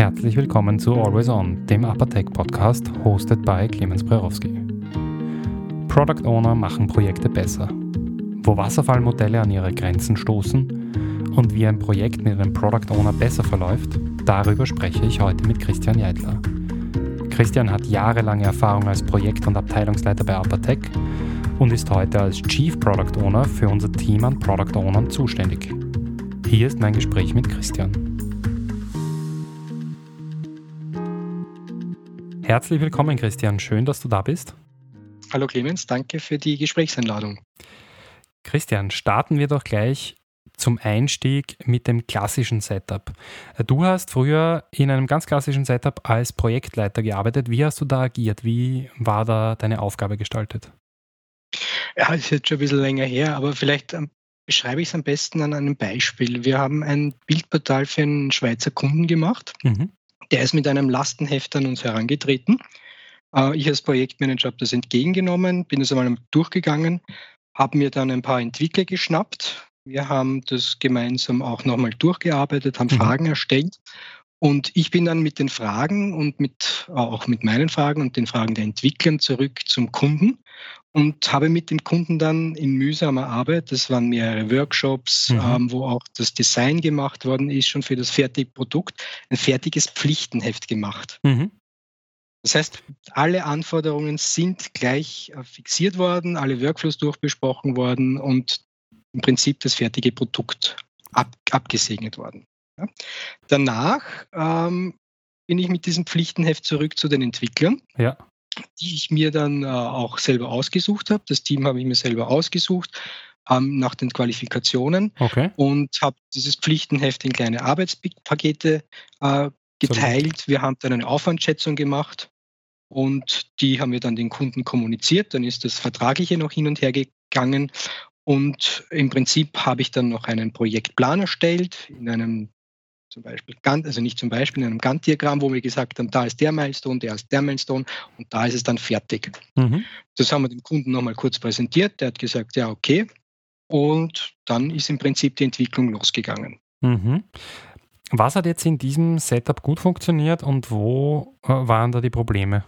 Herzlich willkommen zu Always On, dem Apatech Podcast, hosted by Clemens Brerowski. Product Owner machen Projekte besser. Wo Wasserfallmodelle an ihre Grenzen stoßen und wie ein Projekt mit einem Product Owner besser verläuft, darüber spreche ich heute mit Christian Jeidler. Christian hat jahrelange Erfahrung als Projekt- und Abteilungsleiter bei Apatech und ist heute als Chief Product Owner für unser Team an Product Ownern zuständig. Hier ist mein Gespräch mit Christian. Herzlich willkommen, Christian. Schön, dass du da bist. Hallo Clemens, danke für die Gesprächseinladung. Christian, starten wir doch gleich zum Einstieg mit dem klassischen Setup. Du hast früher in einem ganz klassischen Setup als Projektleiter gearbeitet. Wie hast du da agiert? Wie war da deine Aufgabe gestaltet? Ja, ist jetzt schon ein bisschen länger her, aber vielleicht ähm, beschreibe ich es am besten an einem Beispiel. Wir haben ein Bildportal für einen Schweizer Kunden gemacht. Mhm. Der ist mit einem Lastenheft an uns herangetreten. Äh, ich als Projektmanager habe das entgegengenommen, bin das einmal durchgegangen, habe mir dann ein paar Entwickler geschnappt. Wir haben das gemeinsam auch nochmal durchgearbeitet, haben mhm. Fragen erstellt. Und ich bin dann mit den Fragen und mit, auch mit meinen Fragen und den Fragen der Entwickler zurück zum Kunden und habe mit dem Kunden dann in mühsamer Arbeit, das waren mehrere Workshops, mhm. ähm, wo auch das Design gemacht worden ist, schon für das fertige Produkt, ein fertiges Pflichtenheft gemacht. Mhm. Das heißt, alle Anforderungen sind gleich äh, fixiert worden, alle Workflows durchbesprochen worden und im Prinzip das fertige Produkt ab, abgesegnet worden. Ja. Danach ähm, bin ich mit diesem Pflichtenheft zurück zu den Entwicklern. Ja die ich mir dann äh, auch selber ausgesucht habe. Das Team habe ich mir selber ausgesucht ähm, nach den Qualifikationen okay. und habe dieses Pflichtenheft in kleine Arbeitspakete äh, geteilt. Wir haben dann eine Aufwandschätzung gemacht und die haben wir dann den Kunden kommuniziert. Dann ist das Vertragliche noch hin und her gegangen. Und im Prinzip habe ich dann noch einen Projektplan erstellt in einem zum Beispiel, also nicht zum Beispiel in einem Gantt-Diagramm, wo wir gesagt haben, da ist der Milestone, der ist der Milestone und da ist es dann fertig. Mhm. Das haben wir dem Kunden nochmal kurz präsentiert. Der hat gesagt, ja, okay. Und dann ist im Prinzip die Entwicklung losgegangen. Mhm. Was hat jetzt in diesem Setup gut funktioniert und wo äh, waren da die Probleme?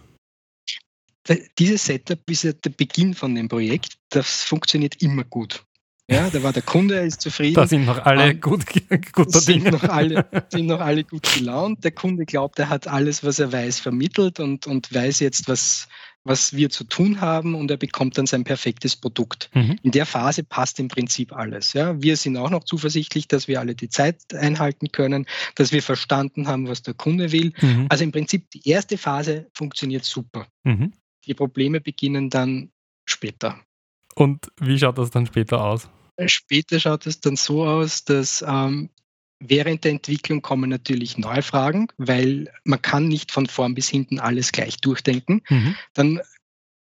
Dieses Setup ist ja der Beginn von dem Projekt. Das funktioniert immer gut. Ja, da war der Kunde, er ist zufrieden. Da sind noch alle um, gut, guter sind Noch alle, sind noch alle gut gelaunt. Der Kunde glaubt, er hat alles, was er weiß, vermittelt und, und weiß jetzt, was, was wir zu tun haben und er bekommt dann sein perfektes Produkt. Mhm. In der Phase passt im Prinzip alles. Ja. Wir sind auch noch zuversichtlich, dass wir alle die Zeit einhalten können, dass wir verstanden haben, was der Kunde will. Mhm. Also im Prinzip die erste Phase funktioniert super. Mhm. Die Probleme beginnen dann später. Und wie schaut das dann später aus? Später schaut es dann so aus, dass ähm, während der Entwicklung kommen natürlich neue Fragen, weil man kann nicht von vorn bis hinten alles gleich durchdenken. Mhm. Dann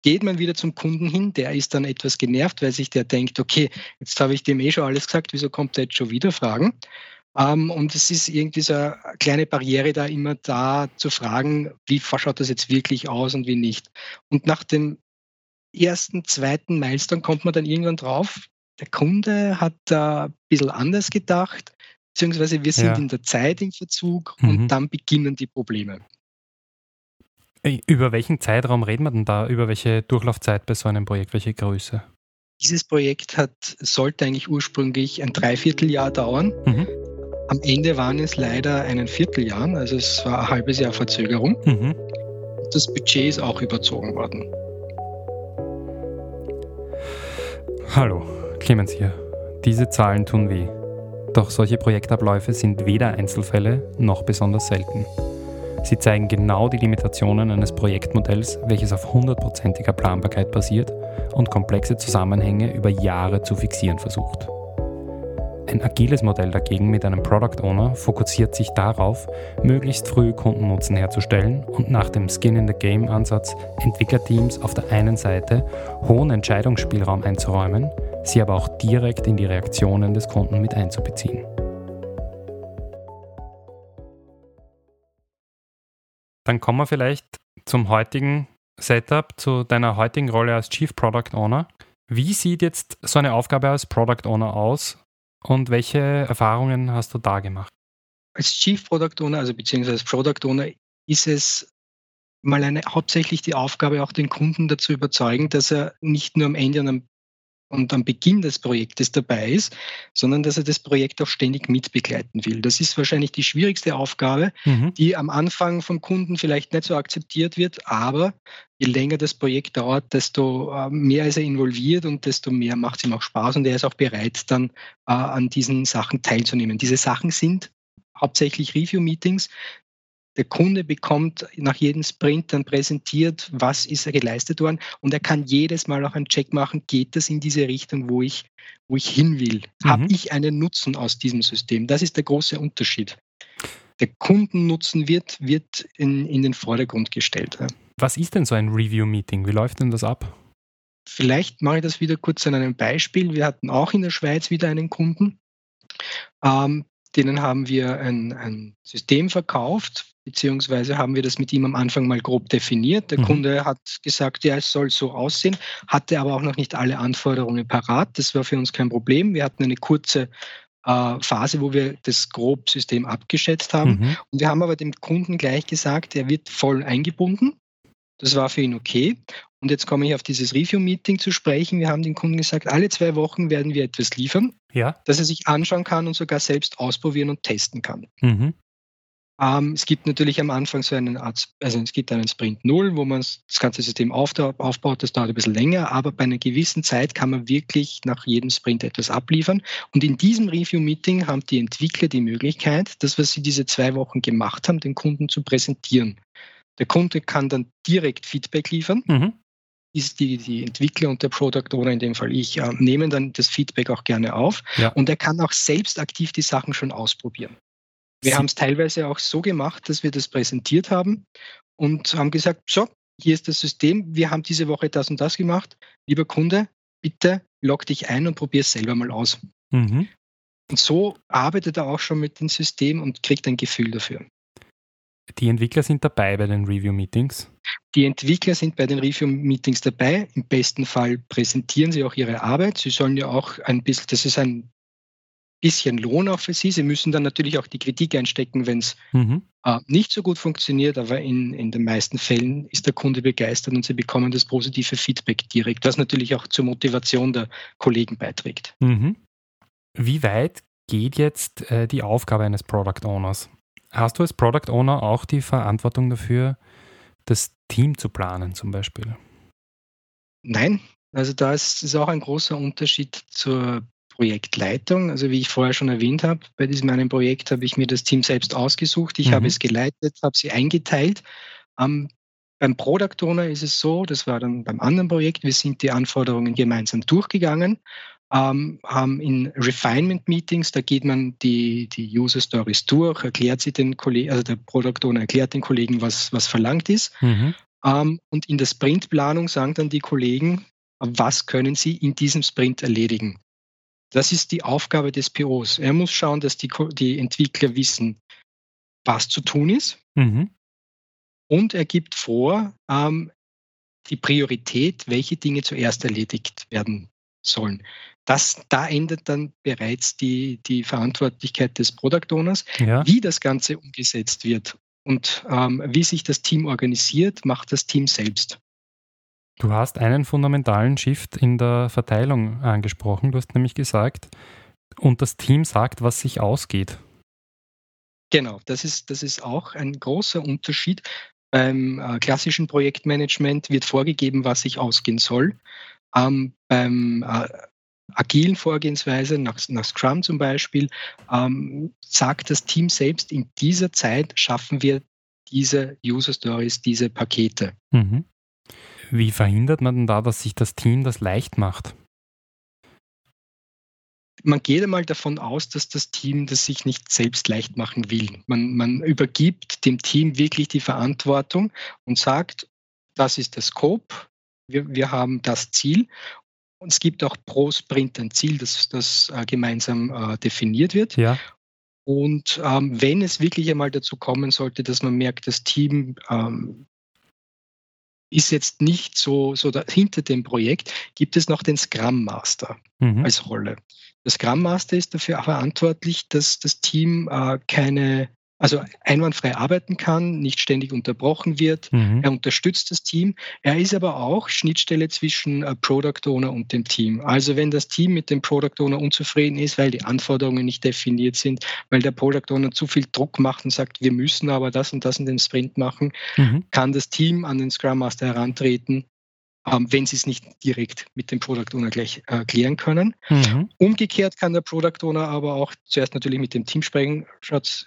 geht man wieder zum Kunden hin, der ist dann etwas genervt, weil sich der denkt, okay, jetzt habe ich dem eh schon alles gesagt, wieso kommt er jetzt schon wieder Fragen? Um, ähm, und es ist irgendwie so eine kleine Barriere da immer da zu fragen, wie schaut das jetzt wirklich aus und wie nicht. Und nach dem ersten, zweiten Milestone kommt man dann irgendwann drauf, der Kunde hat da ein bisschen anders gedacht, beziehungsweise wir sind ja. in der Zeit im Verzug mhm. und dann beginnen die Probleme. Über welchen Zeitraum reden wir denn da? Über welche Durchlaufzeit bei so einem Projekt? Welche Größe? Dieses Projekt hat, sollte eigentlich ursprünglich ein Dreivierteljahr dauern. Mhm. Am Ende waren es leider ein Vierteljahr, also es war ein halbes Jahr Verzögerung. Mhm. Das Budget ist auch überzogen worden. Hallo, Clemens hier. Diese Zahlen tun weh. Doch solche Projektabläufe sind weder Einzelfälle noch besonders selten. Sie zeigen genau die Limitationen eines Projektmodells, welches auf hundertprozentiger Planbarkeit basiert und komplexe Zusammenhänge über Jahre zu fixieren versucht. Ein agiles Modell dagegen mit einem Product Owner fokussiert sich darauf, möglichst früh Kundennutzen herzustellen und nach dem Skin in the Game Ansatz Entwicklerteams auf der einen Seite hohen Entscheidungsspielraum einzuräumen, sie aber auch direkt in die Reaktionen des Kunden mit einzubeziehen. Dann kommen wir vielleicht zum heutigen Setup, zu deiner heutigen Rolle als Chief Product Owner. Wie sieht jetzt so eine Aufgabe als Product Owner aus und welche Erfahrungen hast du da gemacht? als Chief Product Owner, also beziehungsweise Product Owner, ist es mal eine, hauptsächlich die Aufgabe, auch den Kunden dazu überzeugen, dass er nicht nur am Ende und am, und am Beginn des Projektes dabei ist, sondern dass er das Projekt auch ständig mitbegleiten will. Das ist wahrscheinlich die schwierigste Aufgabe, mhm. die am Anfang vom Kunden vielleicht nicht so akzeptiert wird, aber je länger das Projekt dauert, desto äh, mehr ist er involviert und desto mehr macht es ihm auch Spaß und er ist auch bereit, dann äh, an diesen Sachen teilzunehmen. Diese Sachen sind hauptsächlich Review-Meetings, der Kunde bekommt nach jedem Sprint dann präsentiert, was ist er geleistet worden und er kann jedes Mal auch einen Check machen, geht das in diese Richtung, wo ich, wo ich hin will? Mhm. Habe ich einen Nutzen aus diesem System? Das ist der große Unterschied. Der Kundennutzen wird, wird in, in den Vordergrund gestellt. Was ist denn so ein Review-Meeting? Wie läuft denn das ab? Vielleicht mache ich das wieder kurz an einem Beispiel. Wir hatten auch in der Schweiz wieder einen Kunden, ähm, denen haben wir ein, ein System verkauft, beziehungsweise haben wir das mit ihm am Anfang mal grob definiert. Der mhm. Kunde hat gesagt, ja, es soll so aussehen, hatte aber auch noch nicht alle Anforderungen parat. Das war für uns kein Problem. Wir hatten eine kurze äh, Phase, wo wir das Grobsystem abgeschätzt haben. Mhm. Und wir haben aber dem Kunden gleich gesagt, er wird voll eingebunden. Das war für ihn okay. Und jetzt komme ich auf dieses Review-Meeting zu sprechen. Wir haben den Kunden gesagt, alle zwei Wochen werden wir etwas liefern, ja. das er sich anschauen kann und sogar selbst ausprobieren und testen kann. Mhm. Ähm, es gibt natürlich am Anfang so einen Art, also es gibt einen Sprint Null, wo man das ganze System aufbaut. Das dauert ein bisschen länger, aber bei einer gewissen Zeit kann man wirklich nach jedem Sprint etwas abliefern. Und in diesem Review-Meeting haben die Entwickler die Möglichkeit, das, was sie diese zwei Wochen gemacht haben, den Kunden zu präsentieren. Der Kunde kann dann direkt Feedback liefern. Mhm ist die, die Entwickler und der Product Owner, in dem Fall ich, äh, nehmen dann das Feedback auch gerne auf. Ja. Und er kann auch selbst aktiv die Sachen schon ausprobieren. Wir haben es teilweise auch so gemacht, dass wir das präsentiert haben und haben gesagt, so, hier ist das System, wir haben diese Woche das und das gemacht. Lieber Kunde, bitte log dich ein und probier es selber mal aus. Mhm. Und so arbeitet er auch schon mit dem System und kriegt ein Gefühl dafür. Die Entwickler sind dabei bei den Review-Meetings? Die Entwickler sind bei den Review-Meetings dabei. Im besten Fall präsentieren sie auch ihre Arbeit. Sie sollen ja auch ein bisschen, das ist ein bisschen Lohn auch für sie. Sie müssen dann natürlich auch die Kritik einstecken, wenn es mhm. äh, nicht so gut funktioniert, aber in, in den meisten Fällen ist der Kunde begeistert und sie bekommen das positive Feedback direkt, was natürlich auch zur Motivation der Kollegen beiträgt. Mhm. Wie weit geht jetzt äh, die Aufgabe eines Product Owners? Hast du als Product Owner auch die Verantwortung dafür, das Team zu planen zum Beispiel? Nein, also da ist, ist auch ein großer Unterschied zur Projektleitung. Also wie ich vorher schon erwähnt habe, bei diesem einen Projekt habe ich mir das Team selbst ausgesucht. Ich mhm. habe es geleitet, habe sie eingeteilt. Ähm, beim Product Owner ist es so, das war dann beim anderen Projekt, wir sind die Anforderungen gemeinsam durchgegangen ähm, haben in Refinement-Meetings, da geht man die, die User-Stories durch, erklärt sie den Kollegen, also der Product Owner erklärt den Kollegen, was, was verlangt ist. Mhm. Ähm, und in der Sprintplanung sagen dann die Kollegen, was können sie in diesem Sprint erledigen. Das ist die Aufgabe des POs. Er muss schauen, dass die, die Entwickler wissen, was zu tun ist. Mhm. Und er gibt vor, ähm, die Priorität, welche Dinge zuerst erledigt werden sollen. Das, da endet dann bereits die, die Verantwortlichkeit des Product Owners. Ja. Wie das Ganze umgesetzt wird und ähm, wie sich das Team organisiert, macht das Team selbst. Du hast einen fundamentalen Shift in der Verteilung angesprochen. Du hast nämlich gesagt, und das Team sagt, was sich ausgeht. Genau, das ist, das ist auch ein großer Unterschied. Beim äh, klassischen Projektmanagement wird vorgegeben, was sich ausgehen soll. Ähm, beim äh, agilen Vorgehensweise, nach, nach Scrum zum Beispiel, ähm, sagt das Team selbst, in dieser Zeit schaffen wir diese User Stories, diese Pakete. Mhm. Wie verhindert man denn da, dass sich das Team das leicht macht? Man geht einmal davon aus, dass das Team das sich nicht selbst leicht machen will. Man, man übergibt dem Team wirklich die Verantwortung und sagt, das ist der Scope, wir, wir haben das Ziel und es gibt auch pro Sprint ein Ziel, das, das äh, gemeinsam äh, definiert wird. Ja. Und ähm, wenn es wirklich einmal dazu kommen sollte, dass man merkt, das Team ähm, ist jetzt nicht so, so da, hinter dem Projekt, gibt es noch den Scrum Master mhm. als Rolle. Der Scrum Master ist dafür verantwortlich, dass das Team äh, keine also einwandfrei arbeiten kann, nicht ständig unterbrochen wird. Mhm. Er unterstützt das Team. Er ist aber auch Schnittstelle zwischen äh, Product Owner und dem Team. Also wenn das Team mit dem Product Owner unzufrieden ist, weil die Anforderungen nicht definiert sind, weil der Product Owner zu viel Druck macht und sagt, wir müssen aber das und das in dem Sprint machen, mhm. kann das Team an den Scrum Master herantreten ähm, wenn sie es nicht direkt mit dem Product Owner gleich äh, klären können. Mhm. Umgekehrt kann der Product Owner aber auch zuerst natürlich mit dem Team sprechen. Schaut,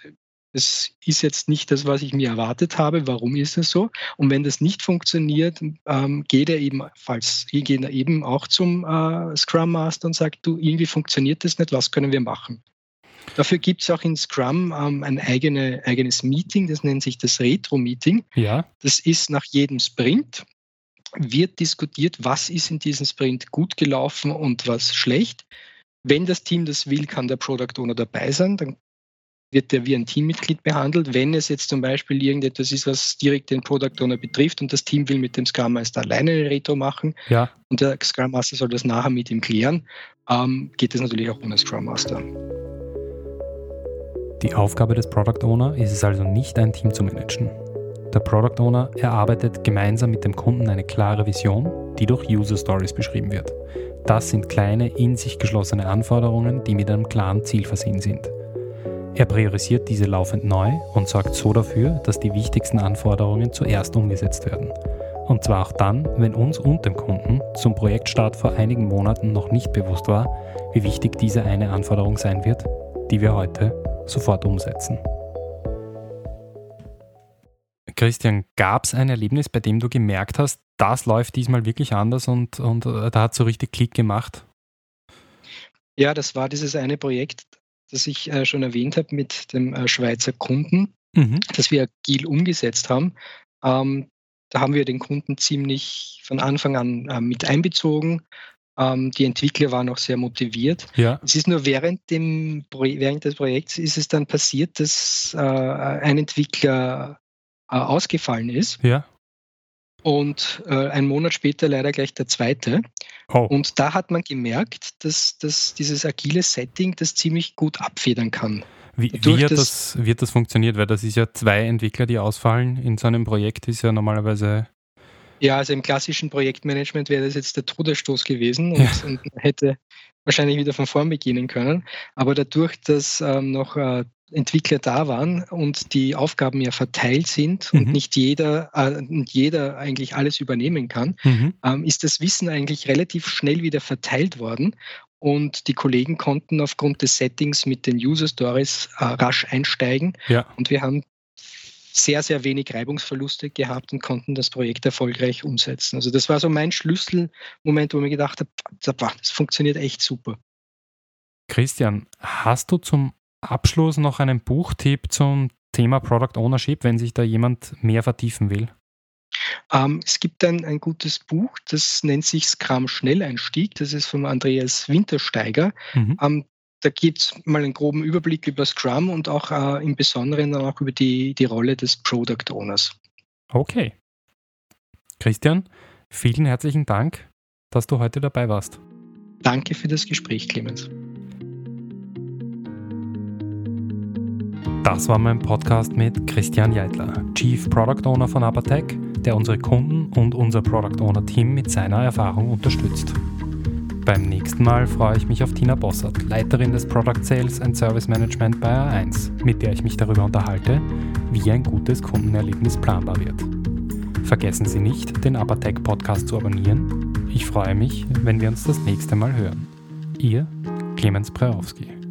das ist jetzt nicht das, was ich mir erwartet habe. Warum ist das so? Und wenn das nicht funktioniert, ähm, geht er eben, falls geht er eben auch zum äh, Scrum Master und sagt, du, irgendwie funktioniert das nicht, was können wir machen? Dafür gibt es auch in Scrum ähm, ein eigene, eigenes Meeting, das nennt sich das Retro-Meeting. Ja. Das ist nach jedem Sprint, wird diskutiert, was ist in diesem Sprint gut gelaufen und was schlecht. Wenn das Team das will, kann der Product Owner dabei sein. Dann wird der wie ein Teammitglied behandelt. Wenn es jetzt zum Beispiel irgendetwas ist, was direkt den Product Owner betrifft und das Team will mit dem Scrum Master alleine eine Retro machen ja. und der Scrum Master soll das nachher mit ihm klären, ähm, geht es natürlich auch ohne Scrum Master. Die Aufgabe des Product Owner ist es also nicht, ein Team zu managen. Der Product Owner erarbeitet gemeinsam mit dem Kunden eine klare Vision, die durch User Stories beschrieben wird. Das sind kleine, in sich geschlossene Anforderungen, die mit einem klaren Ziel versehen sind. Er priorisiert diese laufend neu und sorgt so dafür, dass die wichtigsten Anforderungen zuerst umgesetzt werden. Und zwar auch dann, wenn uns und dem Kunden zum Projektstart vor einigen Monaten noch nicht bewusst war, wie wichtig diese eine Anforderung sein wird, die wir heute sofort umsetzen. Christian, gab es ein Erlebnis, bei dem du gemerkt hast, das läuft diesmal wirklich anders und, und äh, da hat so richtig Klick gemacht? Ja, das war dieses eine Projekt, das ich äh, schon erwähnt habe mit dem äh, Schweizer Kunden, mhm. das wir agil umgesetzt haben. Ähm, da haben wir den Kunden ziemlich von Anfang an äh, mit einbezogen. Ähm, die Entwickler waren auch sehr motiviert. Ja. Es ist nur während, dem während des Projekts ist es dann passiert, dass äh, ein Entwickler äh, ausgefallen ist. Ja und äh, ein Monat später leider gleich der zweite. Oh. Und da hat man gemerkt, dass, dass dieses agile Setting das ziemlich gut abfedern kann. Wie, wie hat das, wie hat das funktioniert? Weil das ist ja zwei Entwickler, die ausfallen. In so einem Projekt ist ja normalerweise. Ja, also im klassischen Projektmanagement wäre das jetzt der Todesstoß gewesen und, ja. und hätte wahrscheinlich wieder von vorn beginnen können. Aber dadurch, dass ähm, noch äh, Entwickler da waren und die Aufgaben ja verteilt sind mhm. und nicht jeder, äh, jeder eigentlich alles übernehmen kann, mhm. ähm, ist das Wissen eigentlich relativ schnell wieder verteilt worden. Und die Kollegen konnten aufgrund des Settings mit den User Stories äh, rasch einsteigen. Ja. Und wir haben sehr, sehr wenig Reibungsverluste gehabt und konnten das Projekt erfolgreich umsetzen. Also das war so mein Schlüsselmoment, wo ich mir gedacht habe, das funktioniert echt super. Christian, hast du zum Abschluss noch einen Buchtipp zum Thema Product Ownership, wenn sich da jemand mehr vertiefen will? Ähm, es gibt ein, ein gutes Buch, das nennt sich Scrum Schnelleinstieg. Das ist von Andreas Wintersteiger. Mhm. Ähm, da gibt es mal einen groben Überblick über Scrum und auch äh, im Besonderen auch über die, die Rolle des Product Owners. Okay. Christian, vielen herzlichen Dank, dass du heute dabei warst. Danke für das Gespräch, Clemens. Das war mein Podcast mit Christian Jeitler, Chief Product Owner von Abatec, der unsere Kunden und unser Product Owner Team mit seiner Erfahrung unterstützt. Beim nächsten Mal freue ich mich auf Tina Bossert, Leiterin des Product Sales and Service Management bei A1, mit der ich mich darüber unterhalte, wie ein gutes Kundenerlebnis planbar wird. Vergessen Sie nicht, den Abatec Podcast zu abonnieren. Ich freue mich, wenn wir uns das nächste Mal hören. Ihr Clemens Preowski.